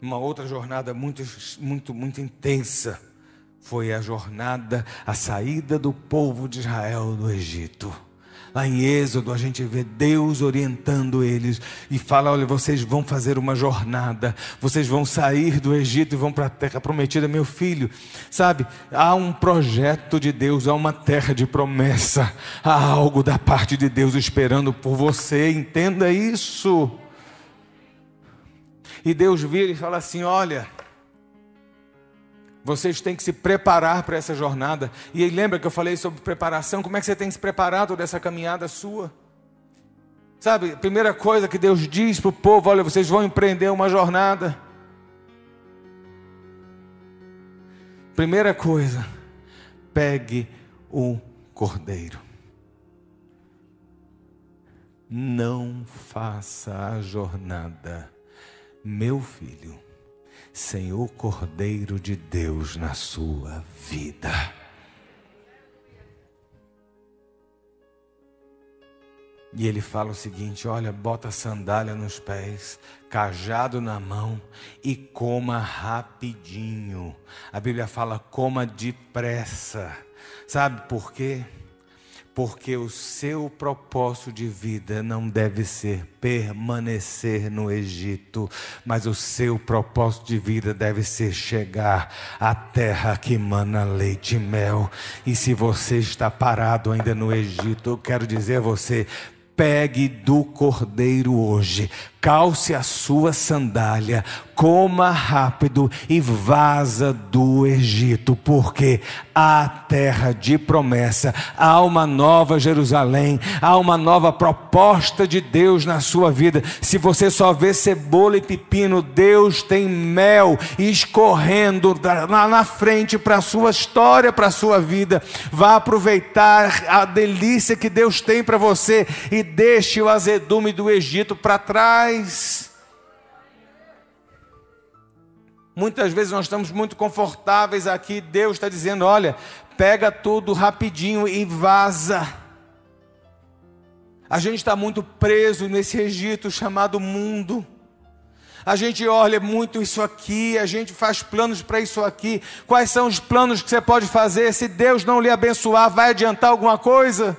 Uma outra jornada muito, muito, muito intensa foi a jornada, a saída do povo de Israel do Egito. Lá em Êxodo a gente vê Deus orientando eles e fala: olha, vocês vão fazer uma jornada, vocês vão sair do Egito e vão para a terra prometida, meu filho. Sabe, há um projeto de Deus, há uma terra de promessa, há algo da parte de Deus esperando por você, entenda isso. E Deus vira e fala assim: olha. Vocês têm que se preparar para essa jornada. E aí, lembra que eu falei sobre preparação? Como é que você tem se preparado dessa caminhada sua? Sabe, primeira coisa que Deus diz para o povo: olha, vocês vão empreender uma jornada. Primeira coisa, pegue o cordeiro. Não faça a jornada, meu filho sem o Cordeiro de Deus na sua vida. E ele fala o seguinte: olha, bota sandália nos pés, cajado na mão e coma rapidinho. A Bíblia fala coma depressa. Sabe por quê? Porque o seu propósito de vida não deve ser permanecer no Egito, mas o seu propósito de vida deve ser chegar à terra que mana leite e mel. E se você está parado ainda no Egito, eu quero dizer a você: pegue do cordeiro hoje, calce a sua sandália, coma rápido e vaza do Egito, porque há terra de promessa, há uma nova Jerusalém, há uma nova proposta de Deus na sua vida. Se você só vê cebola e pepino, Deus tem mel escorrendo lá na frente para a sua história, para a sua vida. Vá aproveitar a delícia que Deus tem para você e deixe o azedume do Egito para trás. Muitas vezes nós estamos muito confortáveis aqui, Deus está dizendo: olha, pega tudo rapidinho e vaza. A gente está muito preso nesse Egito chamado mundo. A gente olha muito isso aqui, a gente faz planos para isso aqui. Quais são os planos que você pode fazer? Se Deus não lhe abençoar, vai adiantar alguma coisa?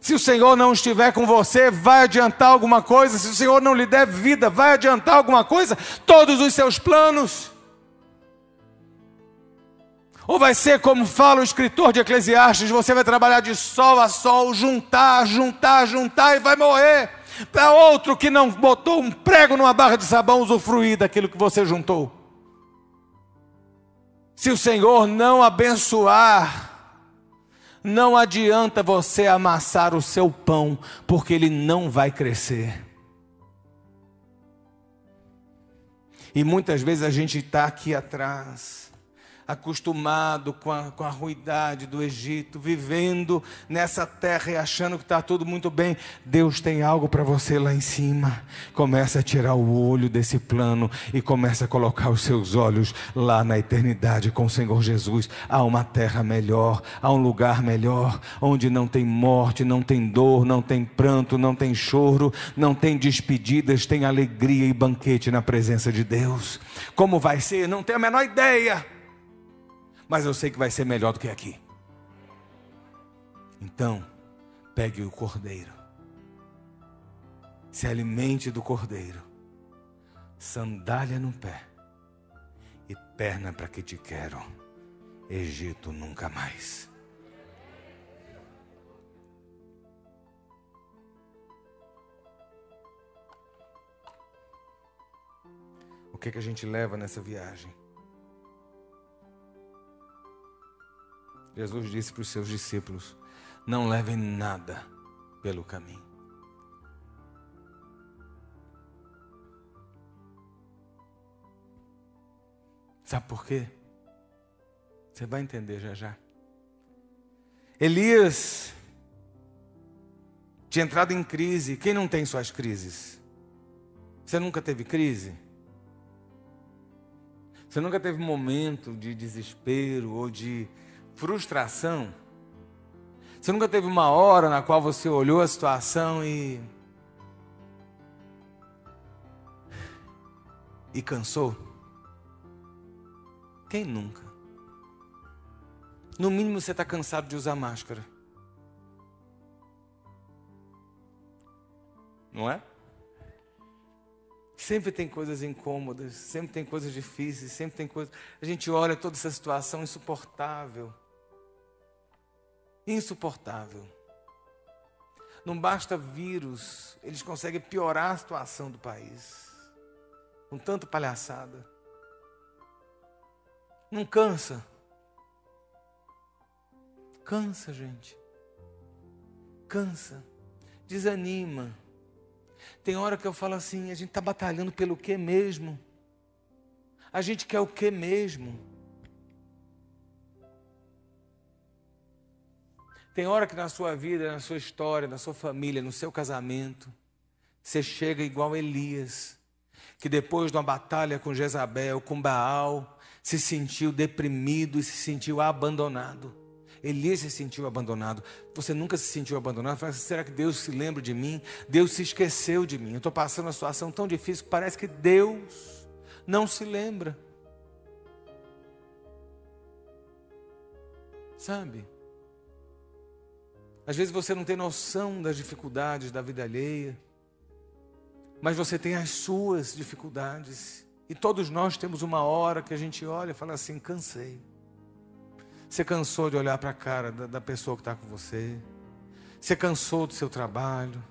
Se o Senhor não estiver com você, vai adiantar alguma coisa? Se o Senhor não lhe der vida, vai adiantar alguma coisa? Todos os seus planos? Ou vai ser como fala o escritor de Eclesiastes: você vai trabalhar de sol a sol, juntar, juntar, juntar e vai morrer. Para outro que não botou um prego numa barra de sabão, usufruir daquilo que você juntou. Se o Senhor não abençoar, não adianta você amassar o seu pão, porque ele não vai crescer. E muitas vezes a gente está aqui atrás acostumado com a, com a ruidade do Egito, vivendo nessa terra e achando que está tudo muito bem. Deus tem algo para você lá em cima. Começa a tirar o olho desse plano e começa a colocar os seus olhos lá na eternidade com o Senhor Jesus. Há uma terra melhor, há um lugar melhor, onde não tem morte, não tem dor, não tem pranto, não tem choro, não tem despedidas, tem alegria e banquete na presença de Deus. Como vai ser? Não tenho a menor ideia mas eu sei que vai ser melhor do que aqui. Então, pegue o cordeiro, se alimente do cordeiro, sandália no pé e perna para que te quero, Egito nunca mais. O que, que a gente leva nessa viagem? Jesus disse para os seus discípulos: Não levem nada pelo caminho. Sabe por quê? Você vai entender já já. Elias tinha entrado em crise. Quem não tem suas crises? Você nunca teve crise? Você nunca teve momento de desespero ou de frustração. Você nunca teve uma hora na qual você olhou a situação e. e cansou? Quem nunca? No mínimo você está cansado de usar máscara. Não é? Sempre tem coisas incômodas, sempre tem coisas difíceis, sempre tem coisas. A gente olha toda essa situação insuportável insuportável. Não basta vírus, eles conseguem piorar a situação do país. Com tanta palhaçada. Não cansa. Cansa, gente. Cansa. Desanima. Tem hora que eu falo assim: a gente está batalhando pelo que mesmo? A gente quer o que mesmo? Tem hora que na sua vida, na sua história, na sua família, no seu casamento, você chega igual Elias, que depois de uma batalha com Jezabel, com Baal, se sentiu deprimido e se sentiu abandonado. Elias se sentiu abandonado. Você nunca se sentiu abandonado? Fala, será que Deus se lembra de mim? Deus se esqueceu de mim. Eu estou passando uma situação tão difícil que parece que Deus não se lembra. Sabe? Às vezes você não tem noção das dificuldades da vida alheia, mas você tem as suas dificuldades. E todos nós temos uma hora que a gente olha e fala assim: cansei. Você cansou de olhar para a cara da, da pessoa que está com você. Você cansou do seu trabalho.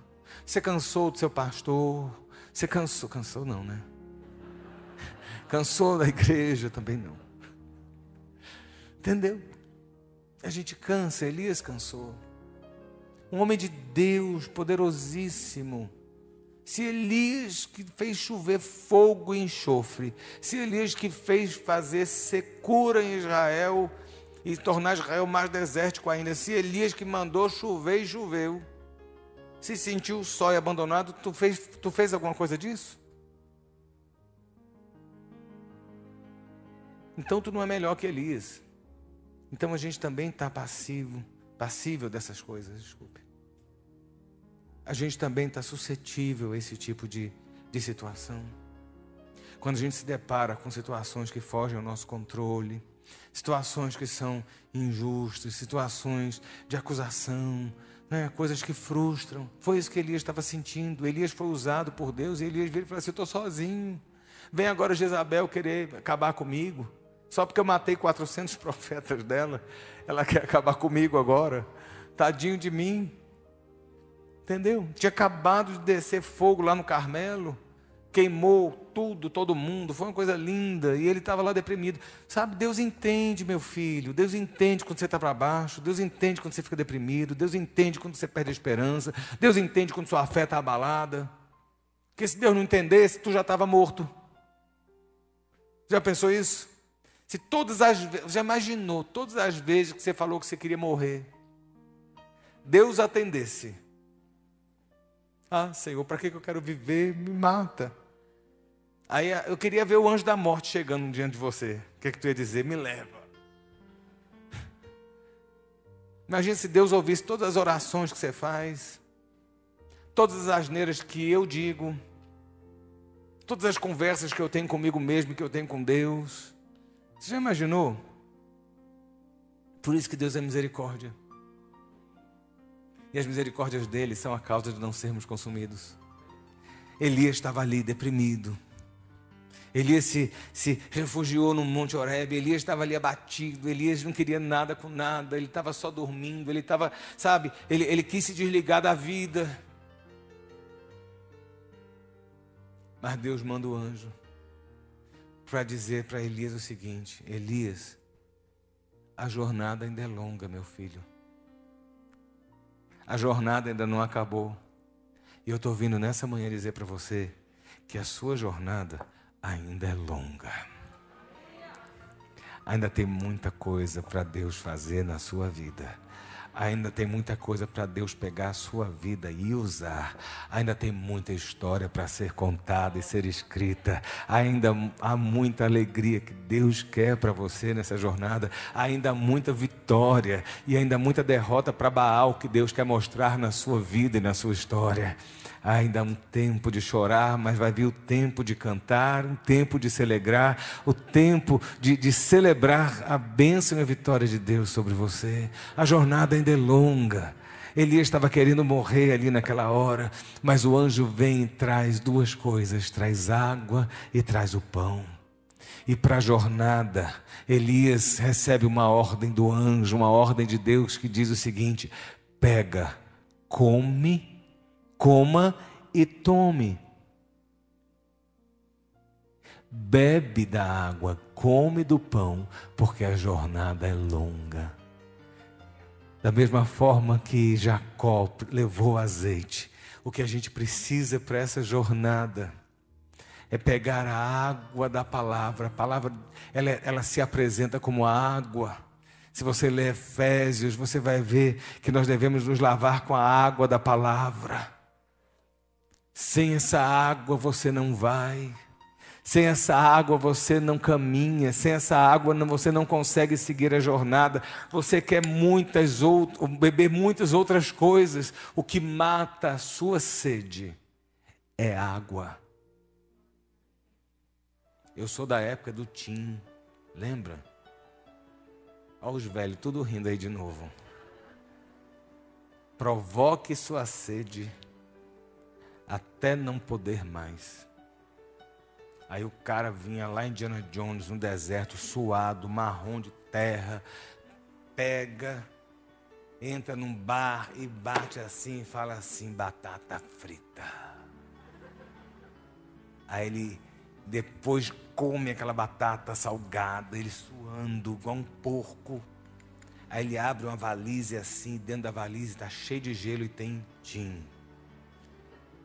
Você cansou do seu pastor. Você cansou, cansou não, né? Cansou da igreja também não. Entendeu? A gente cansa, Elias cansou. Um homem de Deus, poderosíssimo. Se Elias que fez chover fogo e enxofre, se Elias que fez fazer secura em Israel, e tornar Israel mais desértico ainda. Se Elias que mandou chover e choveu, se sentiu só e abandonado, tu fez, tu fez alguma coisa disso? Então tu não é melhor que Elias. Então a gente também está passivo, passível dessas coisas, desculpe. A gente também está suscetível a esse tipo de, de situação. Quando a gente se depara com situações que fogem ao nosso controle, situações que são injustas, situações de acusação, né? coisas que frustram. Foi isso que Elias estava sentindo. Elias foi usado por Deus e Elias veio e falou assim: Eu estou sozinho. Vem agora Jezabel querer acabar comigo. Só porque eu matei 400 profetas dela, ela quer acabar comigo agora. Tadinho de mim. Entendeu? Tinha acabado de descer fogo lá no Carmelo queimou tudo, todo mundo, foi uma coisa linda, e ele estava lá deprimido. Sabe, Deus entende, meu filho, Deus entende quando você está para baixo, Deus entende quando você fica deprimido, Deus entende quando você perde a esperança, Deus entende quando sua fé está abalada. Porque se Deus não entendesse, tu já estava morto. Já pensou isso? Se todas as vezes, já imaginou, todas as vezes que você falou que você queria morrer, Deus atendesse. Ah, Senhor, para que eu quero viver? Me mata. Aí eu queria ver o anjo da morte chegando diante de você. O que, é que tu ia dizer? Me leva. Imagina se Deus ouvisse todas as orações que você faz, todas as asneiras que eu digo, todas as conversas que eu tenho comigo mesmo, que eu tenho com Deus. Você já imaginou? Por isso que Deus é misericórdia. E as misericórdias dele são a causa de não sermos consumidos. Elias estava ali deprimido. Elias se, se refugiou no Monte Horebe, Elias estava ali abatido, Elias não queria nada com nada, ele estava só dormindo, ele estava, sabe, ele, ele quis se desligar da vida. Mas Deus manda o anjo para dizer para Elias o seguinte: Elias, a jornada ainda é longa, meu filho. A jornada ainda não acabou. E eu estou vindo nessa manhã dizer para você que a sua jornada ainda é longa. Ainda tem muita coisa para Deus fazer na sua vida. Ainda tem muita coisa para Deus pegar a sua vida e usar. Ainda tem muita história para ser contada e ser escrita. Ainda há muita alegria que Deus quer para você nessa jornada. Ainda há muita vitória e ainda muita derrota para Baal que Deus quer mostrar na sua vida e na sua história ainda há um tempo de chorar, mas vai vir o tempo de cantar, um tempo de se alegrar, o tempo de, de celebrar a bênção e a vitória de Deus sobre você. A jornada ainda é longa. Elias estava querendo morrer ali naquela hora, mas o anjo vem e traz duas coisas: traz água e traz o pão. E para a jornada, Elias recebe uma ordem do anjo, uma ordem de Deus que diz o seguinte: pega, come coma e tome. Bebe da água, come do pão, porque a jornada é longa. Da mesma forma que Jacó levou azeite, o que a gente precisa para essa jornada é pegar a água da palavra. A palavra ela, ela se apresenta como água. Se você ler Efésios, você vai ver que nós devemos nos lavar com a água da palavra. Sem essa água você não vai. Sem essa água você não caminha, sem essa água você não consegue seguir a jornada. Você quer muitas outras, beber muitas outras coisas. O que mata a sua sede é água. Eu sou da época do Tim, lembra? Olha os velhos tudo rindo aí de novo. Provoque sua sede até não poder mais. Aí o cara vinha lá em Indiana Jones, no deserto, suado, marrom de terra, pega, entra num bar e bate assim e fala assim: batata frita. Aí ele depois come aquela batata salgada, ele suando igual um porco. Aí ele abre uma valise assim, dentro da valise está cheio de gelo e tem gin.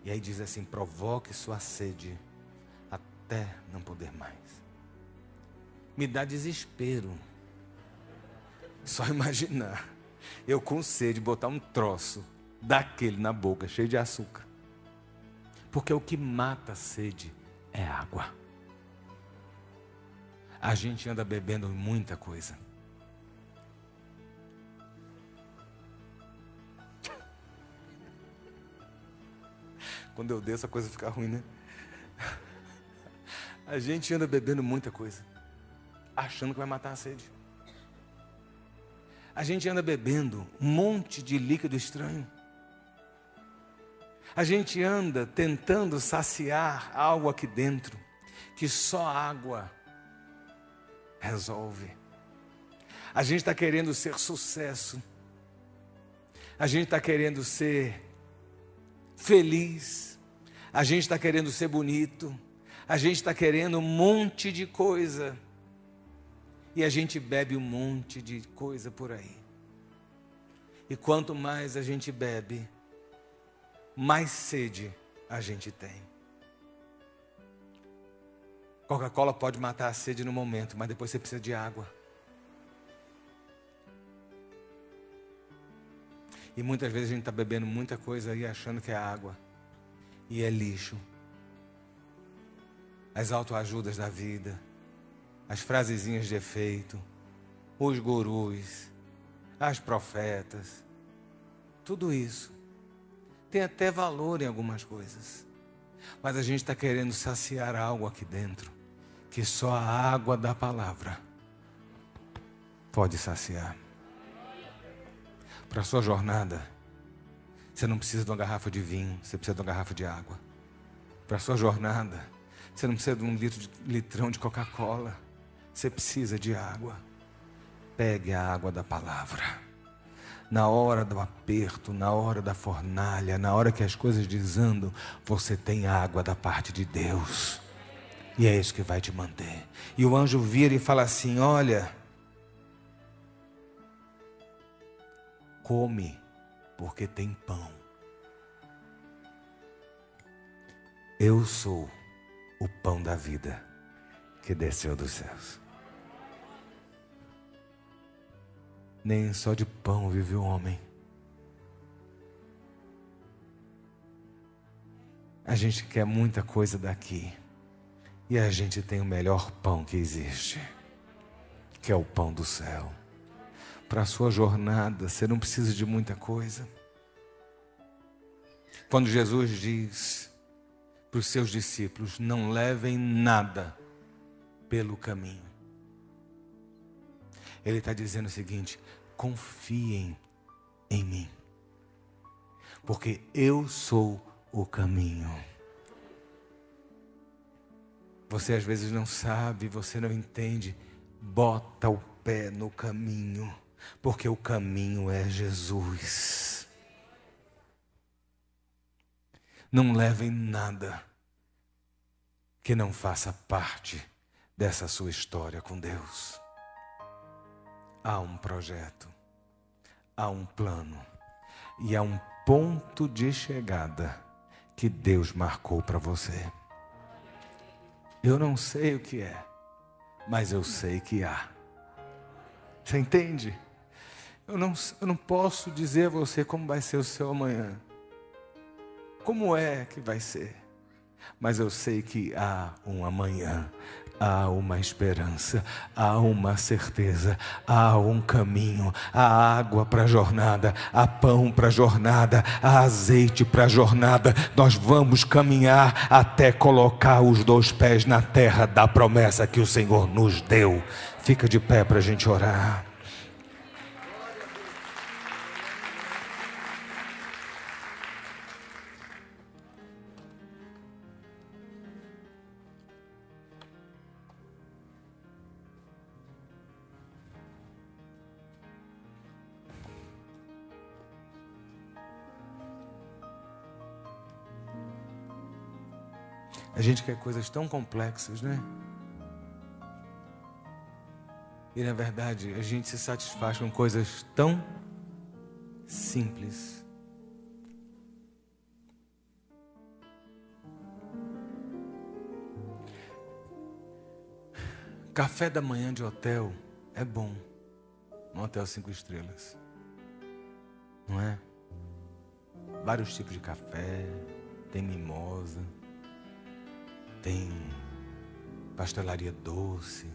E aí diz assim: provoque sua sede até não poder mais. Me dá desespero. Só imaginar. Eu com sede botar um troço daquele na boca, cheio de açúcar. Porque o que mata a sede é água. A gente anda bebendo muita coisa. Quando eu desço, a coisa fica ruim, né? A gente anda bebendo muita coisa, achando que vai matar a sede. A gente anda bebendo um monte de líquido estranho. A gente anda tentando saciar algo aqui dentro que só água resolve. A gente está querendo ser sucesso. A gente está querendo ser feliz. A gente está querendo ser bonito a gente está querendo um monte de coisa e a gente bebe um monte de coisa por aí. E quanto mais a gente bebe, mais sede a gente tem. Coca-Cola pode matar a sede no momento, mas depois você precisa de água. E muitas vezes a gente está bebendo muita coisa aí achando que é água. E é lixo. As autoajudas da vida, as frasezinhas de efeito, os gurus, as profetas, tudo isso. Tem até valor em algumas coisas, mas a gente está querendo saciar algo aqui dentro que só a água da palavra pode saciar. Para a sua jornada, você não precisa de uma garrafa de vinho, você precisa de uma garrafa de água. Para a sua jornada, você não precisa de um litro de, litrão de Coca-Cola. Você precisa de água. Pegue a água da palavra. Na hora do aperto, na hora da fornalha, na hora que as coisas desandam, você tem água da parte de Deus. E é isso que vai te manter. E o anjo vira e fala assim: Olha, come, porque tem pão. Eu sou o pão da vida que desceu dos céus. Nem só de pão vive o homem. A gente quer muita coisa daqui. E a gente tem o melhor pão que existe, que é o pão do céu. Para a sua jornada, você não precisa de muita coisa. Quando Jesus diz: para os seus discípulos: não levem nada pelo caminho. Ele está dizendo o seguinte: confiem em mim, porque eu sou o caminho. Você às vezes não sabe, você não entende, bota o pé no caminho, porque o caminho é Jesus. Não levem nada que não faça parte dessa sua história com Deus. Há um projeto, há um plano e há um ponto de chegada que Deus marcou para você. Eu não sei o que é, mas eu sei que há. Você entende? Eu não, eu não posso dizer a você como vai ser o seu amanhã. Como é que vai ser? mas eu sei que há um amanhã, há uma esperança, há uma certeza, há um caminho, há água para a jornada, há pão para a jornada, há azeite para a jornada. Nós vamos caminhar até colocar os dois pés na terra da promessa que o Senhor nos deu. Fica de pé para a gente orar. A gente quer coisas tão complexas, né? E na verdade, a gente se satisfaz com coisas tão simples. Café da manhã de hotel é bom. Um hotel cinco estrelas. Não é? Vários tipos de café, tem mimosa tem pastelaria doce,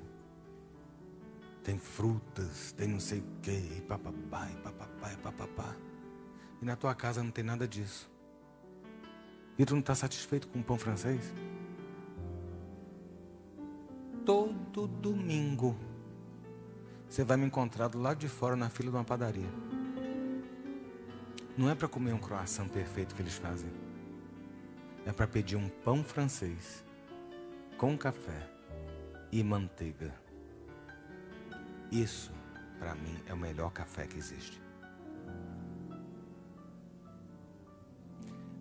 tem frutas, tem não sei o que, e papapá, e papapá, e papapá. E na tua casa não tem nada disso. E tu não está satisfeito com o pão francês? Todo domingo você vai me encontrar do lado de fora na fila de uma padaria. Não é para comer um croissant perfeito que eles fazem. É para pedir um pão francês com café e manteiga. Isso, para mim, é o melhor café que existe.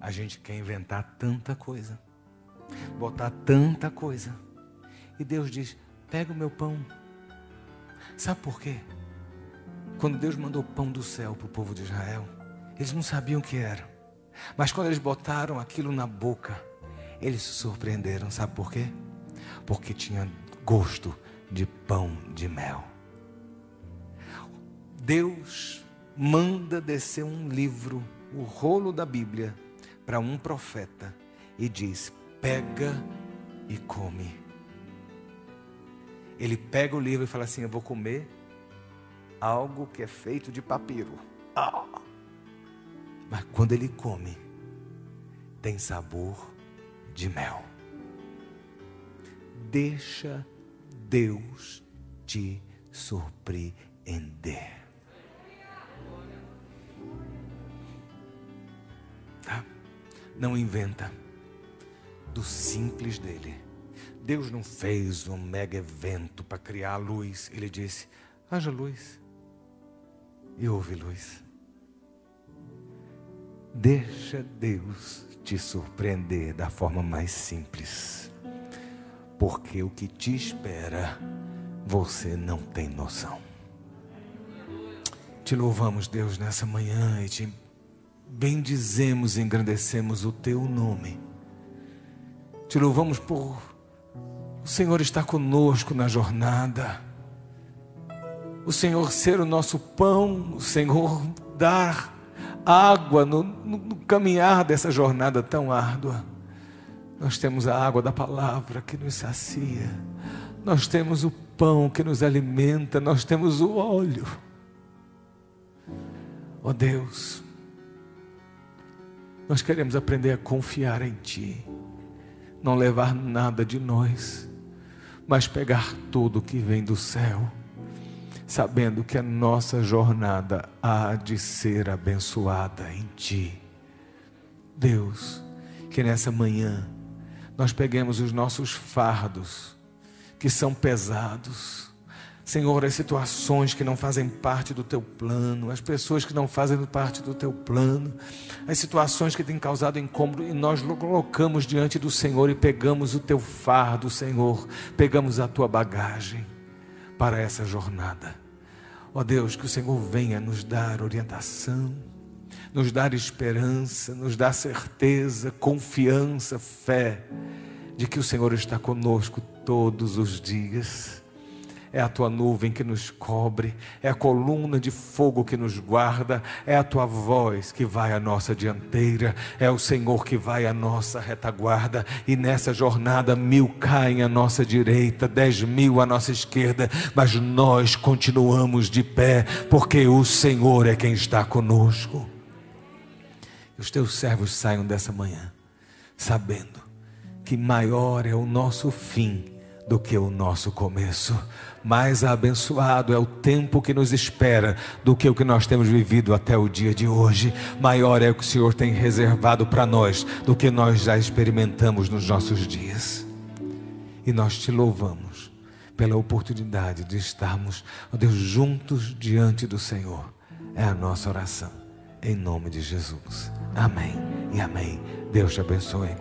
A gente quer inventar tanta coisa, botar tanta coisa. E Deus diz: pega o meu pão. Sabe por quê? Quando Deus mandou pão do céu para o povo de Israel, eles não sabiam o que era. Mas quando eles botaram aquilo na boca, eles se surpreenderam. Sabe por quê? Porque tinha gosto de pão de mel. Deus manda descer um livro, o rolo da Bíblia, para um profeta e diz: pega e come. Ele pega o livro e fala assim: Eu vou comer algo que é feito de papiro. Ah. Mas quando ele come, tem sabor de mel. Deixa Deus te surpreender. Tá? Não inventa do simples dele. Deus não fez um mega evento para criar a luz. Ele disse: haja luz. E houve luz. Deixa Deus te surpreender da forma mais simples porque o que te espera você não tem noção. Te louvamos, Deus, nessa manhã e te bendizemos e engrandecemos o teu nome. Te louvamos por o Senhor estar conosco na jornada. O Senhor ser o nosso pão, o Senhor dar água no, no, no caminhar dessa jornada tão árdua. Nós temos a água da palavra que nos sacia. Nós temos o pão que nos alimenta. Nós temos o óleo. Ó oh Deus, nós queremos aprender a confiar em Ti. Não levar nada de nós, mas pegar tudo que vem do céu, sabendo que a nossa jornada há de ser abençoada em Ti. Deus, que nessa manhã, nós peguemos os nossos fardos, que são pesados. Senhor, as situações que não fazem parte do teu plano, as pessoas que não fazem parte do teu plano, as situações que têm causado incômodo, e nós colocamos diante do Senhor e pegamos o teu fardo, Senhor, pegamos a tua bagagem para essa jornada. Ó Deus, que o Senhor venha nos dar orientação, nos dar esperança, nos dar certeza, confiança, fé de que o Senhor está conosco todos os dias. é a tua nuvem que nos cobre, é a coluna de fogo que nos guarda, é a tua voz que vai à nossa dianteira, é o Senhor que vai à nossa retaguarda, e nessa jornada mil caem à nossa direita, dez mil à nossa esquerda, mas nós continuamos de pé, porque o Senhor é quem está conosco. Os teus servos saiam dessa manhã, sabendo que maior é o nosso fim do que o nosso começo. Mais abençoado é o tempo que nos espera do que o que nós temos vivido até o dia de hoje. Maior é o que o Senhor tem reservado para nós do que nós já experimentamos nos nossos dias. E nós te louvamos pela oportunidade de estarmos, ó Deus, juntos diante do Senhor. É a nossa oração. Em nome de Jesus. Amém e amém. Deus te abençoe.